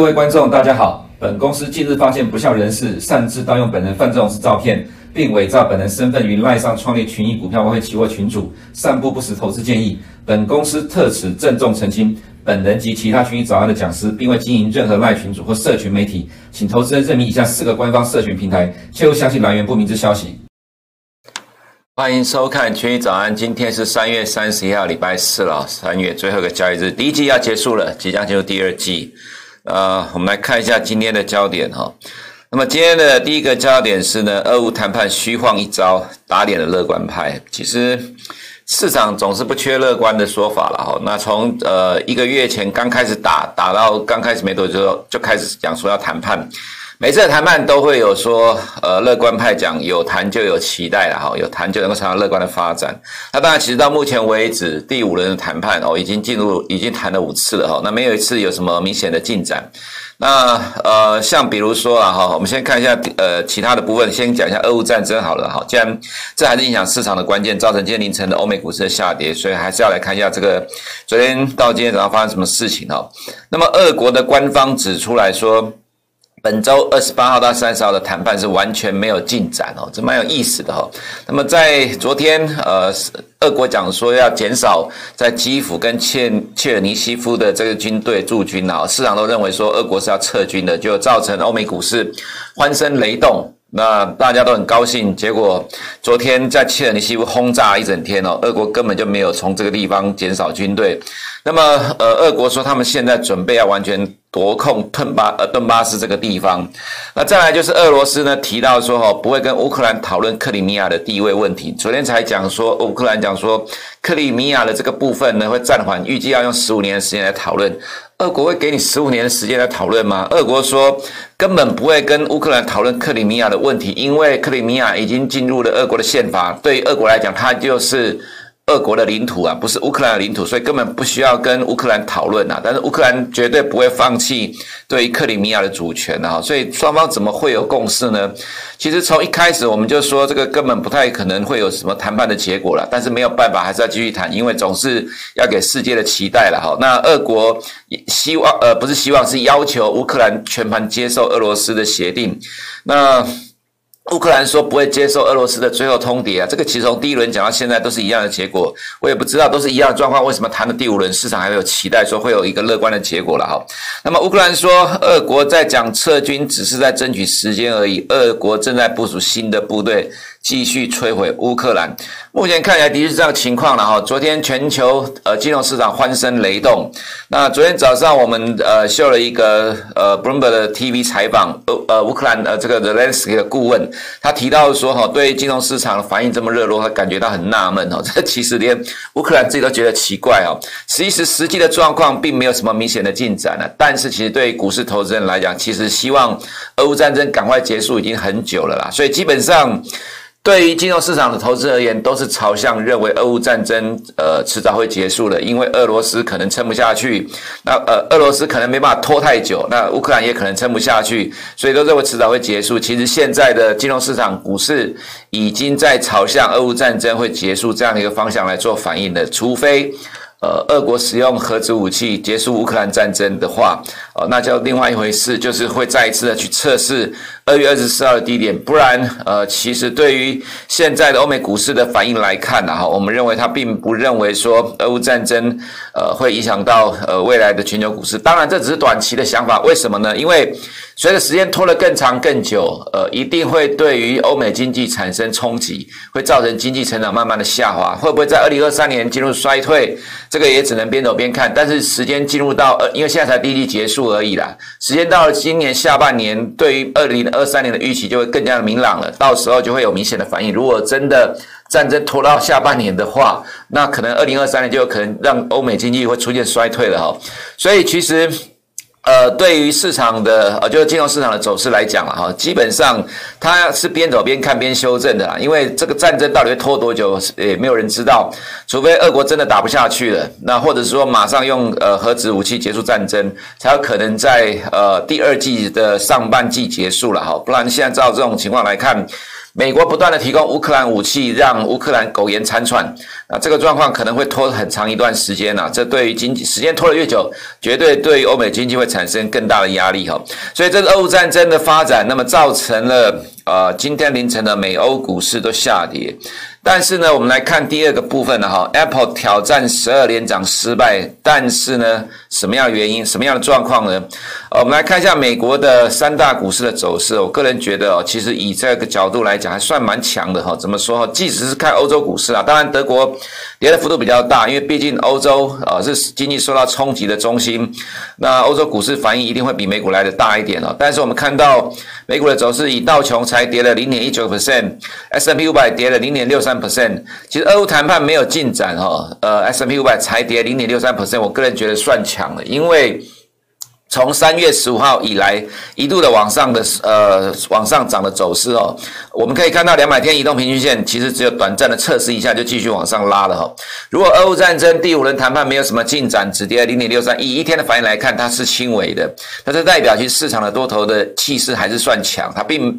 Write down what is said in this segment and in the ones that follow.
各位观众，大家好。本公司近日发现不肖人士擅自盗用本人范仲式照片，并伪造本人身份于赖上创立群益股票外汇期货群组，散布不实投资建议。本公司特此郑重澄清，本人及其他群益早安的讲师，并未经营任何赖群主或社群媒体，请投资人认明以下四个官方社群平台，切勿相信来源不明之消息。欢迎收看群益早安，今天是三月三十一号，礼拜四了，三月最后一个交易日，第一季要结束了，即将进入第二季。呃，我们来看一下今天的焦点哈。那么今天的第一个焦点是呢，俄乌谈判虚晃一招，打脸的乐观派。其实市场总是不缺乐观的说法了哈。那从呃一个月前刚开始打，打到刚开始没多久就开始讲说要谈判。每次的谈判都会有说，呃，乐观派讲有谈就有期待了哈，有谈就能够产生乐观的发展。那当然，其实到目前为止，第五轮的谈判哦，已经进入，已经谈了五次了哈，那没有一次有什么明显的进展。那呃，像比如说啊哈，我们先看一下呃其他的部分，先讲一下俄乌战争好了哈。既然这还是影响市场的关键，造成今天凌晨的欧美股市的下跌，所以还是要来看一下这个昨天到今天早上发生什么事情哈。那么俄国的官方指出来说。本周二十八号到三十号的谈判是完全没有进展哦，这蛮有意思的哈。那么在昨天，呃，俄国讲说要减少在基辅跟切切尔尼西夫的这个军队驻军啊，市场都认为说俄国是要撤军的，就造成欧美股市欢声雷动。那大家都很高兴，结果昨天在切尔尼西夫轰炸一整天哦，俄国根本就没有从这个地方减少军队。那么，呃，俄国说他们现在准备要完全夺控顿巴呃顿巴斯这个地方。那再来就是俄罗斯呢提到说哈不会跟乌克兰讨论克里米亚的地位问题。昨天才讲说乌克兰讲说克里米亚的这个部分呢会暂缓，预计要用十五年的时间来讨论。俄国会给你十五年的时间来讨论吗？俄国说根本不会跟乌克兰讨论克里米亚的问题，因为克里米亚已经进入了俄国的宪法，对于俄国来讲，它就是。俄国的领土啊，不是乌克兰的领土，所以根本不需要跟乌克兰讨论啊。但是乌克兰绝对不会放弃对克里米亚的主权啊。所以双方怎么会有共识呢？其实从一开始我们就说这个根本不太可能会有什么谈判的结果了。但是没有办法，还是要继续谈，因为总是要给世界的期待了哈。那俄国希望呃不是希望，是要求乌克兰全盘接受俄罗斯的协定。那。乌克兰说不会接受俄罗斯的最后通牒啊，这个其实从第一轮讲到现在都是一样的结果，我也不知道都是一样的状况，为什么谈的第五轮市场还没有期待说会有一个乐观的结果了哈？那么乌克兰说，俄国在讲撤军只是在争取时间而已，俄国正在部署新的部队。继续摧毁乌克兰，目前看起来的确是这样情况了哈。昨天全球呃金融市场欢声雷动。那昨天早上我们呃秀了一个呃 Bloomberg 的 TV 采访，呃乌克兰呃这个 Thelewsky 的顾问，他提到说哈，对金融市场的反应这么热络，他感觉到很纳闷哦。这其实连乌克兰自己都觉得奇怪哦。其实实际的状况并没有什么明显的进展了，但是其实对于股市投资人来讲，其实希望俄乌战争赶快结束已经很久了啦。所以基本上。对于金融市场的投资而言，都是朝向认为俄乌战争呃迟早会结束的，因为俄罗斯可能撑不下去，那呃俄罗斯可能没办法拖太久，那乌克兰也可能撑不下去，所以都认为迟早会结束。其实现在的金融市场股市已经在朝向俄乌战争会结束这样一个方向来做反应的，除非。呃，俄国使用核子武器结束乌克兰战争的话，哦，那叫另外一回事，就是会再一次的去测试二月二十四号的低点。不然，呃，其实对于现在的欧美股市的反应来看呢，哈，我们认为它并不认为说俄乌战争呃会影响到呃未来的全球股市。当然，这只是短期的想法。为什么呢？因为随着时间拖得更长更久，呃，一定会对于欧美经济产生冲击，会造成经济成长慢慢的下滑。会不会在二零二三年进入衰退？这个也只能边走边看。但是时间进入到呃，因为现在才第一季结束而已啦。时间到了今年下半年，对于二零二三年的预期就会更加的明朗了。到时候就会有明显的反应。如果真的战争拖到下半年的话，那可能二零二三年就有可能让欧美经济会出现衰退了哈。所以其实。呃，对于市场的呃，就是金融市场的走势来讲了哈，基本上它是边走边看边修正的啦。因为这个战争到底会拖多久，也没有人知道。除非俄国真的打不下去了，那或者说马上用呃核子武器结束战争，才有可能在呃第二季的上半季结束了哈。不然现在照这种情况来看。美国不断的提供乌克兰武器，让乌克兰苟延残喘，那这个状况可能会拖很长一段时间呐。这对于经济时间拖得越久，绝对对于欧美经济会产生更大的压力哈。所以这个俄乌战争的发展，那么造成了呃今天凌晨的美欧股市都下跌。但是呢，我们来看第二个部分呢，哈，Apple 挑战十二连涨失败，但是呢，什么样原因，什么样的状况呢？呃，我们来看一下美国的三大股市的走势。我个人觉得哦，其实以这个角度来讲，还算蛮强的哈。怎么说？即使是看欧洲股市啊，当然德国跌的幅度比较大，因为毕竟欧洲啊是经济受到冲击的中心，那欧洲股市反应一定会比美股来的大一点哦。但是我们看到美股的走势，以道琼才跌了零点一九 percent，S&P 五百跌了零点六三。percent，其实俄乌谈判没有进展哈，呃，S M P 五百才跌零点六三 percent，我个人觉得算强了，因为。从三月十五号以来，一度的往上的呃往上涨的走势哦，我们可以看到两百天移动平均线其实只有短暂的测试一下就继续往上拉了哈。如果俄乌战争第五轮谈判没有什么进展，只跌了零点六三，以一天的反应来看，它是轻微的，但是代表其实市场的多头的气势还是算强，它并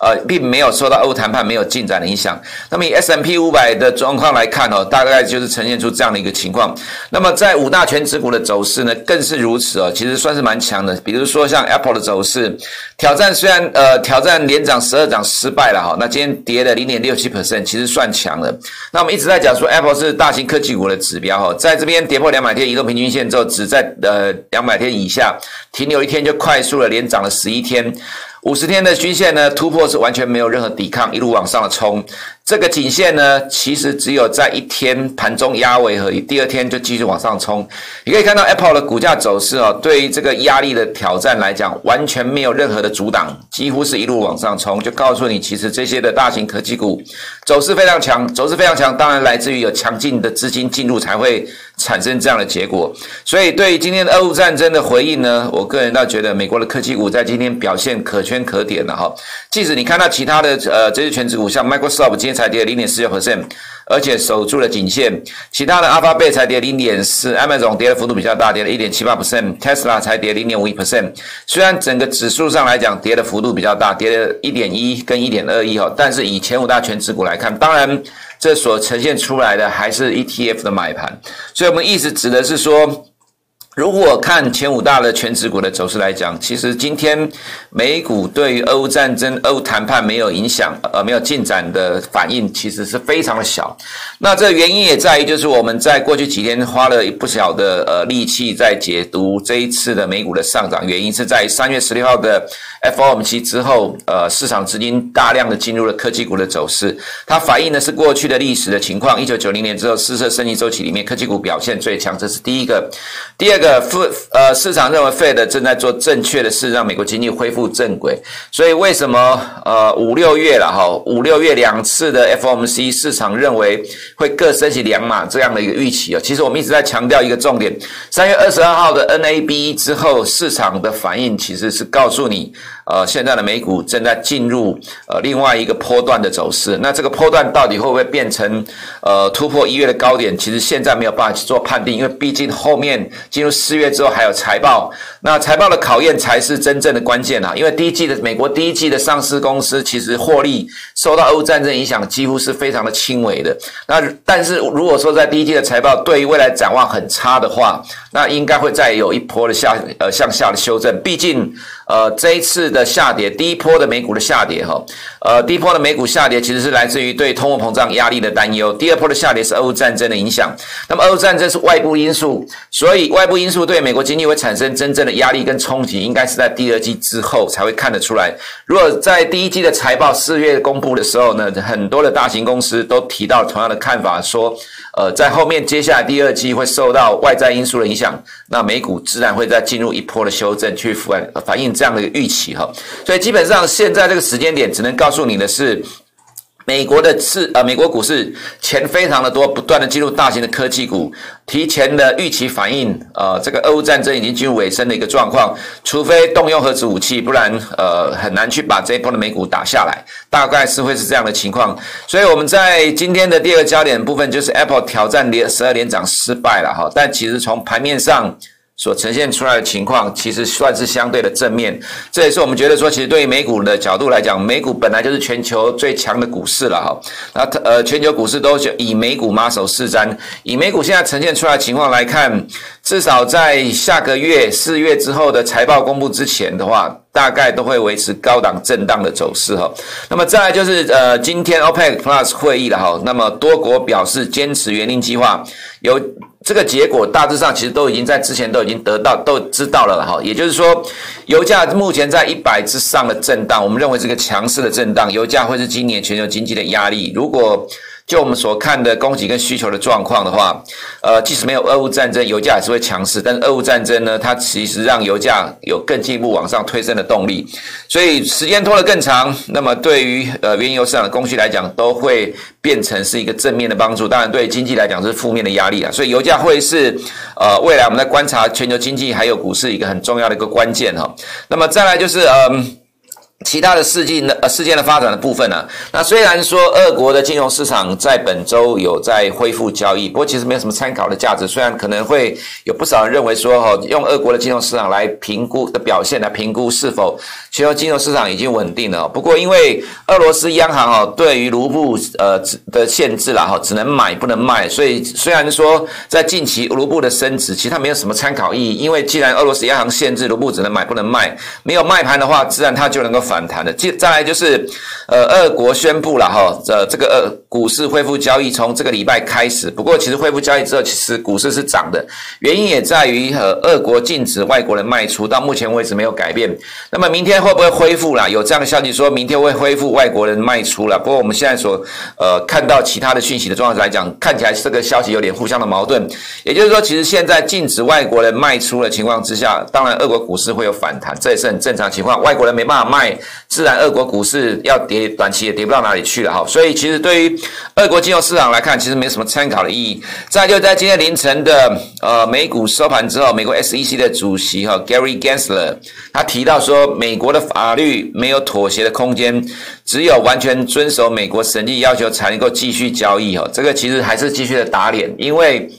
呃并没有受到俄乌谈判没有进展的影响。那么以 S M P 五百的状况来看哦，大概就是呈现出这样的一个情况。那么在五大权值股的走势呢，更是如此哦，其实算是蛮。蛮强的，比如说像 Apple 的走势，挑战虽然呃挑战连涨十二涨失败了哈，那今天跌了零点六七 percent，其实算强了。那我们一直在讲说 Apple 是大型科技股的指标哈，在这边跌破两百天移动平均线之后，只在呃两百天以下停留一天就快速的连涨了十一天，五十天的均线呢突破是完全没有任何抵抗，一路往上的冲。这个颈线呢，其实只有在一天盘中压尾而已，第二天就继续往上冲。你可以看到 Apple 的股价走势哦，对于这个压力的挑战来讲，完全没有任何的阻挡，几乎是一路往上冲，就告诉你，其实这些的大型科技股走势非常强，走势非常强，当然来自于有强劲的资金进入才会产生这样的结果。所以对于今天的俄乌战争的回应呢，我个人倒觉得美国的科技股在今天表现可圈可点了哈。即使你看到其他的呃这些权值股，像 Microsoft 今天。才跌零点四六 percent，而且守住了颈线。其他的 Alphabet 才跌零点四，Amazon 跌的幅度比较大，跌了一点七八 percent，Tesla 才跌零点五一 percent。虽然整个指数上来讲跌的幅度比较大，跌了一点一跟一点二一哈，但是以前五大权指股来看，当然这所呈现出来的还是 ETF 的买盘。所以我们意思指的是说。如果看前五大的全指股的走势来讲，其实今天美股对于俄乌战争、俄乌谈判没有影响，呃，没有进展的反应，其实是非常的小。那这原因也在于，就是我们在过去几天花了不小的呃力气在解读这一次的美股的上涨，原因是在三月十六号的 FOMC 之后，呃，市场资金大量的进入了科技股的走势，它反映的是过去的历史的情况。一九九零年之后，四次升级周期里面，科技股表现最强，这是第一个。第二个。呃，富呃，市场认为 Fed 正在做正确的事，让美国经济恢复正轨。所以为什么呃五六月了哈，五六月两次的 FOMC 市场认为会各升息两码这样的一个预期啊？其实我们一直在强调一个重点，三月二十二号的 NAB 之后，市场的反应其实是告诉你。呃，现在的美股正在进入呃另外一个波段的走势，那这个波段到底会不会变成呃突破一月的高点？其实现在没有办法去做判定，因为毕竟后面进入四月之后还有财报，那财报的考验才是真正的关键啊！因为第一季的美国第一季的上市公司其实获利受到俄乌战争影响，几乎是非常的轻微的。那但是如果说在第一季的财报对于未来展望很差的话，那应该会再有一波的下呃向下的修正，毕竟。呃，这一次的下跌，第一波的美股的下跌，哈，呃，第一波的美股下跌其实是来自于对通货膨胀压力的担忧。第二波的下跌是俄乌战争的影响。那么，俄乌战争是外部因素，所以外部因素对美国经济会产生真正的压力跟冲击，应该是在第二季之后才会看得出来。如果在第一季的财报四月公布的时候呢，很多的大型公司都提到同样的看法，说。呃，在后面接下来第二季会受到外在因素的影响，那美股自然会在进入一波的修正，去反反映这样的一个预期哈。所以基本上现在这个时间点，只能告诉你的是。美国的市呃，美国股市钱非常的多，不断的进入大型的科技股，提前的预期反应，呃，这个俄乌战争已经进入尾声的一个状况，除非动用核子武器，不然呃很难去把这一波的美股打下来，大概是会是这样的情况。所以我们在今天的第二个焦点部分，就是 Apple 挑战连十二连涨失败了哈，但其实从盘面上。所呈现出来的情况，其实算是相对的正面。这也是我们觉得说，其实对于美股的角度来讲，美股本来就是全球最强的股市了哈。那呃，全球股市都以美股马首是瞻。以美股现在呈现出来的情况来看，至少在下个月四月之后的财报公布之前的话，大概都会维持高档震荡的走势哈。那么再来就是呃，今天 OPEC Plus 会议了哈。那么多国表示坚持原定计划，有。这个结果大致上其实都已经在之前都已经得到都知道了哈，也就是说，油价目前在一百之上的震荡，我们认为这个强势的震荡，油价会是今年全球经济的压力。如果就我们所看的供给跟需求的状况的话，呃，即使没有俄乌战争，油价还是会强势。但是俄乌战争呢，它其实让油价有更进一步往上推升的动力。所以时间拖得更长，那么对于呃原油市场的供需来讲，都会变成是一个正面的帮助。当然，对经济来讲是负面的压力啊。所以油价会是呃未来我们在观察全球经济还有股市一个很重要的一个关键哈。那么再来就是嗯。其他的事件的呃事件的发展的部分呢、那虽然说俄国的金融市场在本周有在恢复交易，不过其实没有什么参考的价值。虽然可能会有不少人认为说哈，用俄国的金融市场来评估的表现来评估是否全球金融市场已经稳定了。不过因为俄罗斯央行哈对于卢布呃的限制了哈，只能买不能卖，所以虽然说在近期卢布的升值，其实它没有什么参考意义。因为既然俄罗斯央行限制卢布只能买不能卖，没有卖盘的话，自然它就能够。反弹的，接再来就是，呃，俄国宣布了哈，呃，这个呃股市恢复交易，从这个礼拜开始。不过，其实恢复交易之后，其实股市是涨的，原因也在于呃，俄国禁止外国人卖出，到目前为止没有改变。那么明天会不会恢复啦？有这样的消息说明天会恢复外国人卖出了。不过我们现在所呃看到其他的讯息的状况来讲，看起来这个消息有点互相的矛盾。也就是说，其实现在禁止外国人卖出的情况之下，当然俄国股市会有反弹，这也是很正常情况。外国人没办法卖。自然，俄国股市要跌，短期也跌不到哪里去了哈。所以，其实对于俄国金融市场来看，其实没什么参考的意义。再就在今天凌晨的呃美股收盘之后，美国 SEC 的主席哈 Gary Gensler 他提到说，美国的法律没有妥协的空间，只有完全遵守美国审计要求才能够继续交易哈。这个其实还是继续的打脸，因为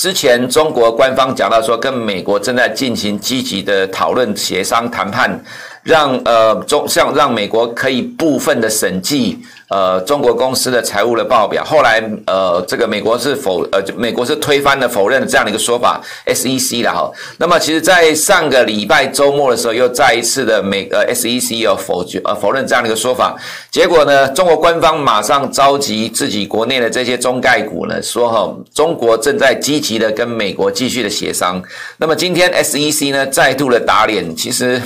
之前中国官方讲到说，跟美国正在进行积极的讨论、协商、谈判。让呃中像让美国可以部分的审计呃中国公司的财务的报表，后来呃这个美国是否呃美国是推翻了否认了这样的一个说法，SEC 了哈。那么其实，在上个礼拜周末的时候，又再一次的美呃 SEC 有否决呃否认这样的一个说法，结果呢，中国官方马上召集自己国内的这些中概股呢，说哈中国正在积极的跟美国继续的协商。那么今天 SEC 呢再度的打脸，其实。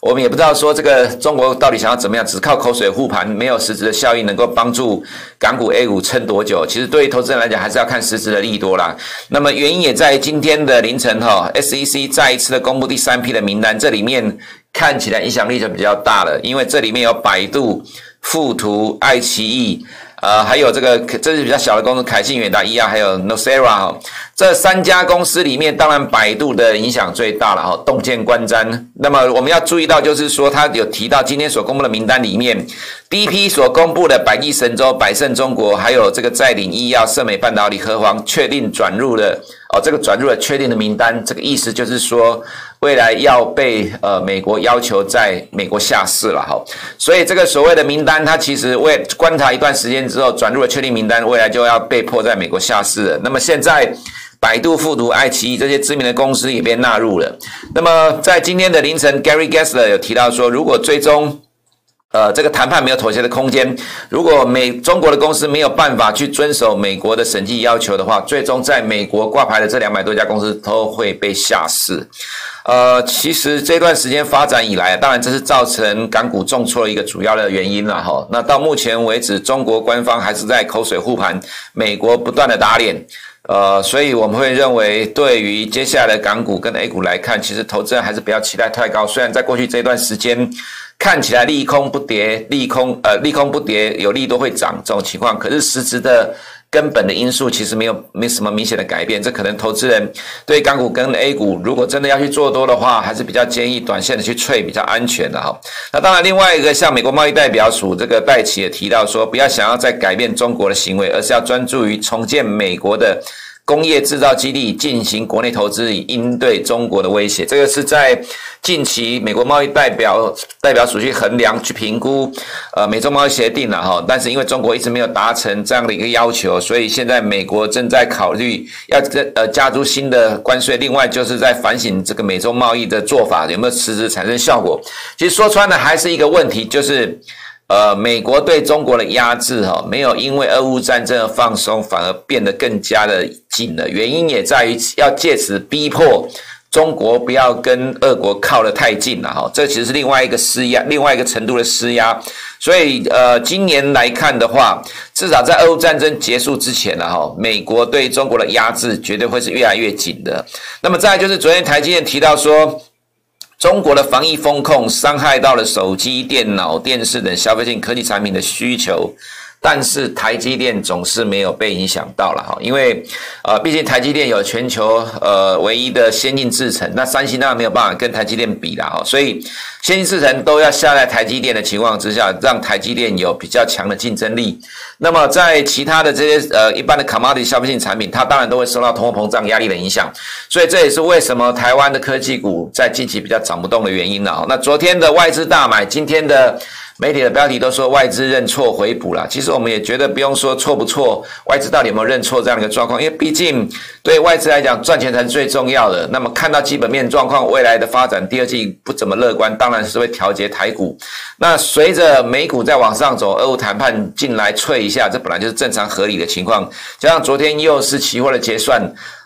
我们也不知道说这个中国到底想要怎么样，只靠口水护盘，没有实质的效应，能够帮助港股 A 股撑多久？其实对于投资人来讲，还是要看实质的利多啦。那么原因也在今天的凌晨哈，SEC 再一次的公布第三批的名单，这里面看起来影响力就比较大了，因为这里面有百度、富途、爱奇艺。呃，还有这个，这是比较小的公司，凯信、远达、医药，还有 NoSera，这三家公司里面，当然百度的影响最大了哈，洞见观瞻。那么我们要注意到，就是说，他有提到今天所公布的名单里面，第一批所公布的百亿神州、百胜中国，还有这个再领医药、盛美半导体、和黄，确定转入了哦，这个转入了确定的名单，这个意思就是说。未来要被呃美国要求在美国下市了哈，所以这个所谓的名单，它其实为观察一段时间之后转入了确定名单，未来就要被迫在美国下市了。那么现在百度、复读、爱奇艺这些知名的公司也被纳入了。那么在今天的凌晨，Gary Gensler 有提到说，如果最终呃，这个谈判没有妥协的空间。如果美中国的公司没有办法去遵守美国的审计要求的话，最终在美国挂牌的这两百多家公司都会被下市。呃，其实这段时间发展以来，当然这是造成港股重挫的一个主要的原因了哈。那到目前为止，中国官方还是在口水护盘，美国不断的打脸。呃，所以我们会认为，对于接下来港股跟 A 股来看，其实投资人还是不要期待太高。虽然在过去这段时间。看起来利空不跌，利空呃利空不跌，有利都会涨这种情况，可是实质的根本的因素其实没有没什么明显的改变。这可能投资人对港股跟 A 股，如果真的要去做多的话，还是比较建议短线的去脆比较安全的哈。那当然，另外一个像美国贸易代表署这个戴奇也提到说，不要想要再改变中国的行为，而是要专注于重建美国的。工业制造基地进行国内投资，以应对中国的威胁。这个是在近期美国贸易代表代表处去衡量、去评估，呃，美中贸易协定了哈。但是因为中国一直没有达成这样的一个要求，所以现在美国正在考虑要呃加诸新的关税。另外就是在反省这个美中贸易的做法有没有实质产生效果。其实说穿了还是一个问题，就是。呃，美国对中国的压制哈，没有因为俄乌战争的放松，反而变得更加的紧了。原因也在于要借此逼迫中国不要跟俄国靠得太近了哈。这其实是另外一个施压，另外一个程度的施压。所以呃，今年来看的话，至少在俄乌战争结束之前了哈，美国对中国的压制绝对会是越来越紧的。那么再就是昨天台积电提到说。中国的防疫风控伤害到了手机、电脑、电视等消费性科技产品的需求。但是台积电总是没有被影响到了哈，因为呃，毕竟台积电有全球呃唯一的先进制程，那三星当然没有办法跟台积电比了哈，所以先进制程都要下在台积电的情况之下，让台积电有比较强的竞争力。那么在其他的这些呃一般的 commodity 消费性产品，它当然都会受到通货膨胀压力的影响，所以这也是为什么台湾的科技股在近期比较涨不动的原因了。那昨天的外资大买，今天的。媒体的标题都说外资认错回补了，其实我们也觉得不用说错不错，外资到底有没有认错这样的一个状况？因为毕竟对外资来讲，赚钱才是最重要的。那么看到基本面状况，未来的发展第二季不怎么乐观，当然是会调节台股。那随着美股在往上走，俄乌谈判进来脆一下，这本来就是正常合理的情况。加上昨天又是期货的结算。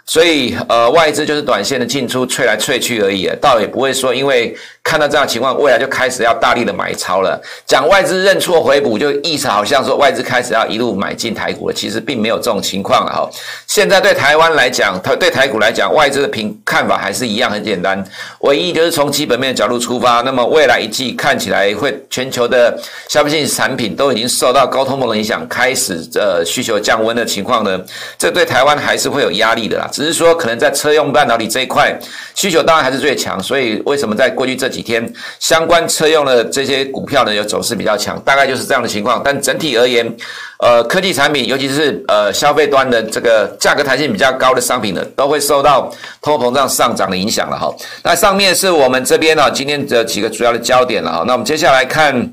所以，呃，外资就是短线的进出，脆来脆去而已，倒也不会说因为看到这样情况，未来就开始要大力的买超了。讲外资认错回补，就意思好像说外资开始要一路买进台股了，其实并没有这种情况了哈。现在对台湾来讲，台对台股来讲，外资的评看法还是一样很简单，唯一就是从基本面的角度出发，那么未来一季看起来会全球的消费性产品都已经受到高通膨的影响，开始呃需求降温的情况呢，这对台湾还是会有压力的啦。只是说，可能在车用半导体这一块需求当然还是最强，所以为什么在过去这几天相关车用的这些股票呢，有走势比较强，大概就是这样的情况。但整体而言，呃，科技产品，尤其是呃消费端的这个价格弹性比较高的商品呢，都会受到通货膨胀上涨的影响了哈。那上面是我们这边呢今天的几个主要的焦点了哈。那我们接下来看。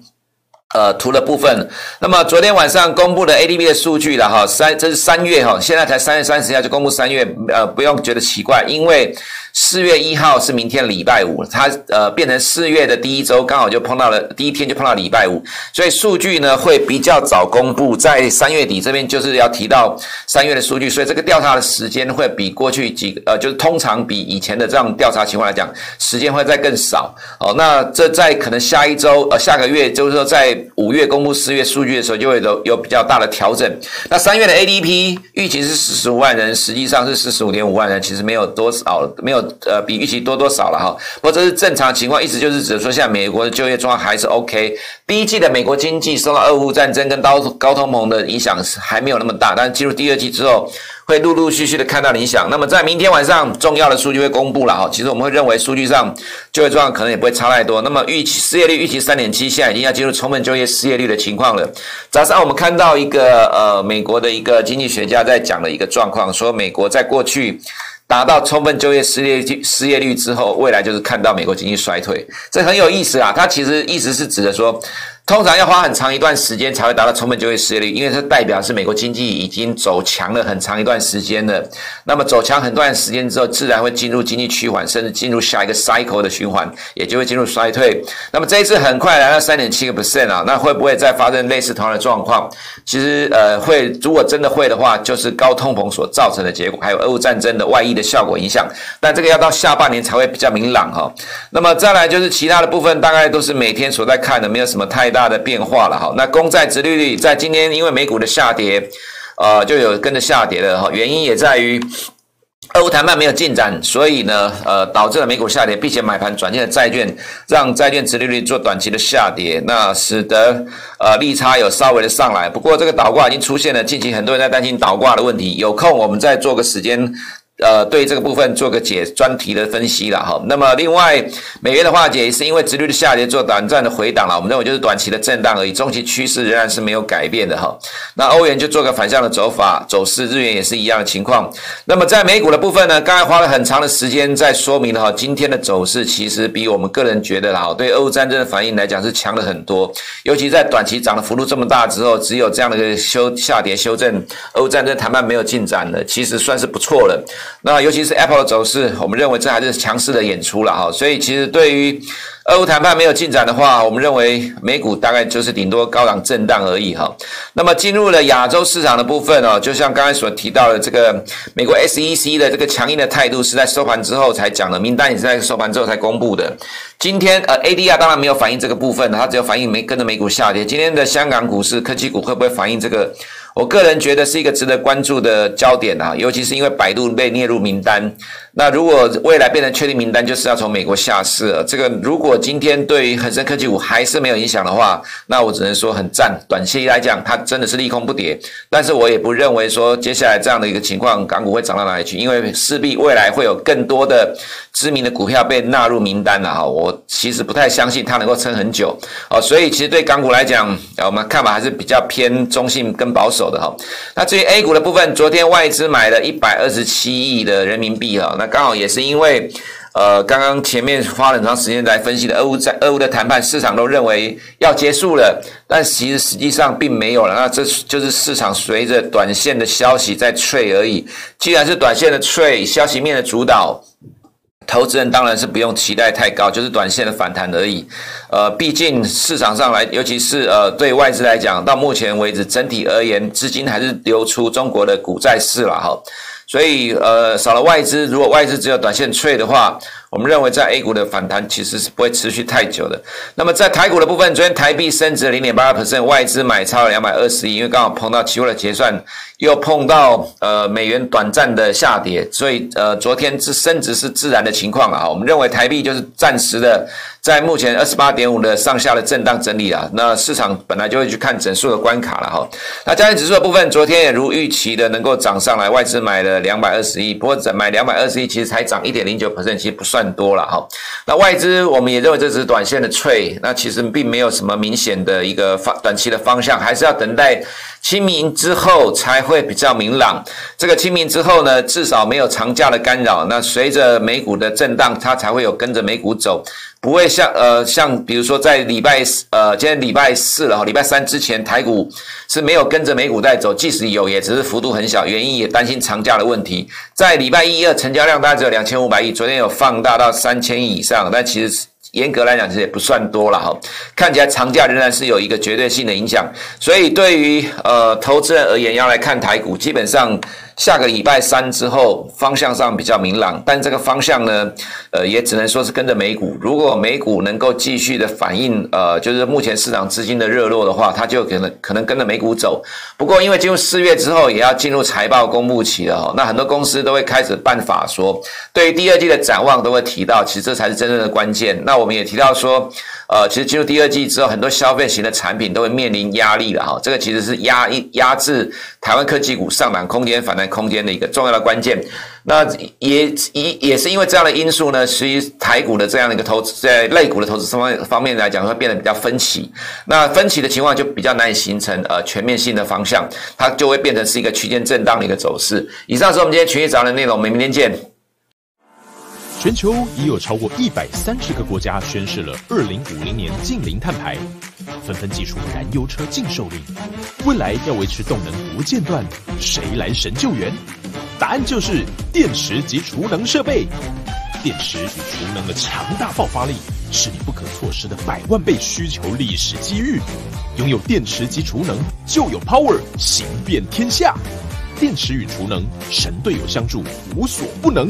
呃，图的部分，那么昨天晚上公布的 ADP 的数据了哈，三这是三月哈，现在才三月三十号就公布三月，呃，不用觉得奇怪，因为。四月一号是明天礼拜五，它呃变成四月的第一周，刚好就碰到了第一天就碰到礼拜五，所以数据呢会比较早公布，在三月底这边就是要提到三月的数据，所以这个调查的时间会比过去几呃就是通常比以前的这样调查情况来讲，时间会再更少哦。那这在可能下一周呃下个月就是说在五月公布四月数据的时候，就会有有比较大的调整。那三月的 ADP 预期是四十五万人，实际上是四十五点五万人，其实没有多少没有。呃，比预期多多少了哈，不过这是正常情况，意思就是指说，现在美国的就业状况还是 OK。第一季的美国经济受到俄乌战争跟高高通膨的影响还没有那么大，但是进入第二季之后，会陆陆续续的看到影响。那么在明天晚上，重要的数据会公布了哈。其实我们会认为数据上就业状况可能也不会差太多。那么预期失业率预期三点七，现在已经要进入充分就业失业率的情况了。早上我们看到一个呃美国的一个经济学家在讲的一个状况，说美国在过去。达到充分就业失业率失业率之后，未来就是看到美国经济衰退，这很有意思啊。它其实意思是指的说。通常要花很长一段时间才会达到充分就业失业率，因为它代表是美国经济已经走强了很长一段时间了。那么走强很段时间之后，自然会进入经济趋缓，甚至进入下一个 cycle 的循环，也就会进入衰退。那么这一次很快来到三点七个 percent 啊，那会不会再发生类似同样的状况？其实呃会，如果真的会的话，就是高通膨所造成的结果，还有俄乌战争的外溢的效果影响。但这个要到下半年才会比较明朗哈。那么再来就是其他的部分，大概都是每天所在看的，没有什么太大。的变化了哈，那公债殖利率在今天因为美股的下跌，呃，就有跟着下跌的哈，原因也在于俄乌谈判没有进展，所以呢，呃，导致了美股下跌，并且买盘转进了债券，让债券殖利率做短期的下跌，那使得呃利差有稍微的上来。不过这个倒挂已经出现了，近期很多人在担心倒挂的问题，有空我们再做个时间。呃对这个部分做个解专题的分析了哈。那么另外美元的化解也是因为直率的下跌做短暂的回档了，我们认为就是短期的震荡而已，中期趋势仍然是没有改变的哈。那欧元就做个反向的走法走势，日元也是一样的情况。那么在美股的部分呢，刚才花了很长的时间在说明了哈，今天的走势其实比我们个人觉得哈，对俄乌战争的反应来讲是强了很多，尤其在短期涨的幅度这么大之后，只有这样的一个修下跌修正，俄乌战争谈判没有进展了，其实算是不错了。那尤其是 Apple 的走势，我们认为这还是强势的演出了哈，所以其实对于。俄乌谈判没有进展的话，我们认为美股大概就是顶多高档震荡而已哈。那么进入了亚洲市场的部分哦，就像刚才所提到的，这个美国 SEC 的这个强硬的态度是在收盘之后才讲的，名单也是在收盘之后才公布的。今天呃，ADR 当然没有反映这个部分，它只有反映没跟着美股下跌。今天的香港股市科技股会不会反映这个？我个人觉得是一个值得关注的焦点啊，尤其是因为百度被列入名单。那如果未来变成确定名单，就是要从美国下市了。这个如果今天对于恒生科技股还是没有影响的话，那我只能说很赞。短期来讲，它真的是利空不跌。但是我也不认为说接下来这样的一个情况，港股会涨到哪里去，因为势必未来会有更多的知名的股票被纳入名单了哈。我其实不太相信它能够撑很久哦。所以其实对港股来讲，我们看法还是比较偏中性跟保守。走的哈，那至于 A 股的部分，昨天外资买了一百二十七亿的人民币哈，那刚好也是因为，呃，刚刚前面花了很长时间来分析的俄乌在俄乌的谈判，市场都认为要结束了，但其实实际上并没有了，那这就是市场随着短线的消息在脆而已。既然是短线的脆消息面的主导。投资人当然是不用期待太高，就是短线的反弹而已。呃，毕竟市场上来，尤其是呃对外资来讲，到目前为止整体而言，资金还是流出中国的股债市了哈。所以呃少了外资，如果外资只有短线追的话。我们认为在 A 股的反弹其实是不会持续太久的。那么在台股的部分，昨天台币升值零点八二 percent，外资买超了两百二十亿，因为刚好碰到期货的结算，又碰到呃美元短暂的下跌，所以呃昨天是升值是自然的情况啊。我们认为台币就是暂时的在目前二十八点五的上下的震荡整理啊。那市场本来就会去看整数的关卡了哈。那加权指数的部分，昨天也如预期的能够涨上来，外资买了两百二十亿，不过买两百二十亿其实才涨一点零九 percent，其实不算。很多了哈，那外资我们也认为这只是短线的脆那其实并没有什么明显的一个方短期的方向，还是要等待清明之后才会比较明朗。这个清明之后呢，至少没有长假的干扰，那随着美股的震荡，它才会有跟着美股走。不会像呃像比如说在礼拜四呃今天礼拜四了哈，礼拜三之前台股是没有跟着美股在走，即使有也只是幅度很小，原因也担心长假的问题。在礼拜一二成交量大概只有两千五百亿，昨天有放大到三千亿以上，但其实严格来讲其实也不算多了哈。看起来长假仍然是有一个绝对性的影响，所以对于呃投资人而言要来看台股，基本上。下个礼拜三之后，方向上比较明朗，但这个方向呢，呃，也只能说是跟着美股。如果美股能够继续的反映，呃，就是目前市场资金的热络的话，它就可能可能跟着美股走。不过，因为进入四月之后，也要进入财报公布期了，那很多公司都会开始办法说，对于第二季的展望都会提到，其实这才是真正的关键。那我们也提到说，呃，其实进入第二季之后，很多消费型的产品都会面临压力了哈，这个其实是压抑压制台湾科技股上涨空间反弹空间的一个重要的关键，那也也也是因为这样的因素呢，所以台股的这样的一个投资，在类股的投资方方面来讲，会变得比较分歧。那分歧的情况就比较难以形成呃全面性的方向，它就会变成是一个区间震荡的一个走势。以上是我们今天群益早的内容，我们明天见。全球已有超过一百三十个国家宣示了二零五零年净零碳排。纷纷祭出燃油车禁售令，未来要维持动能不间断，谁来神救援？答案就是电池及储能设备。电池与储能的强大爆发力，是你不可错失的百万倍需求历史机遇。拥有电池及储能，就有 power 行遍天下。电池与储能，神队友相助，无所不能。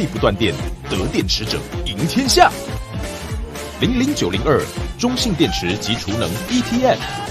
力不断电，得电池者赢天下。零零九零二，中信电池及储能 ETF。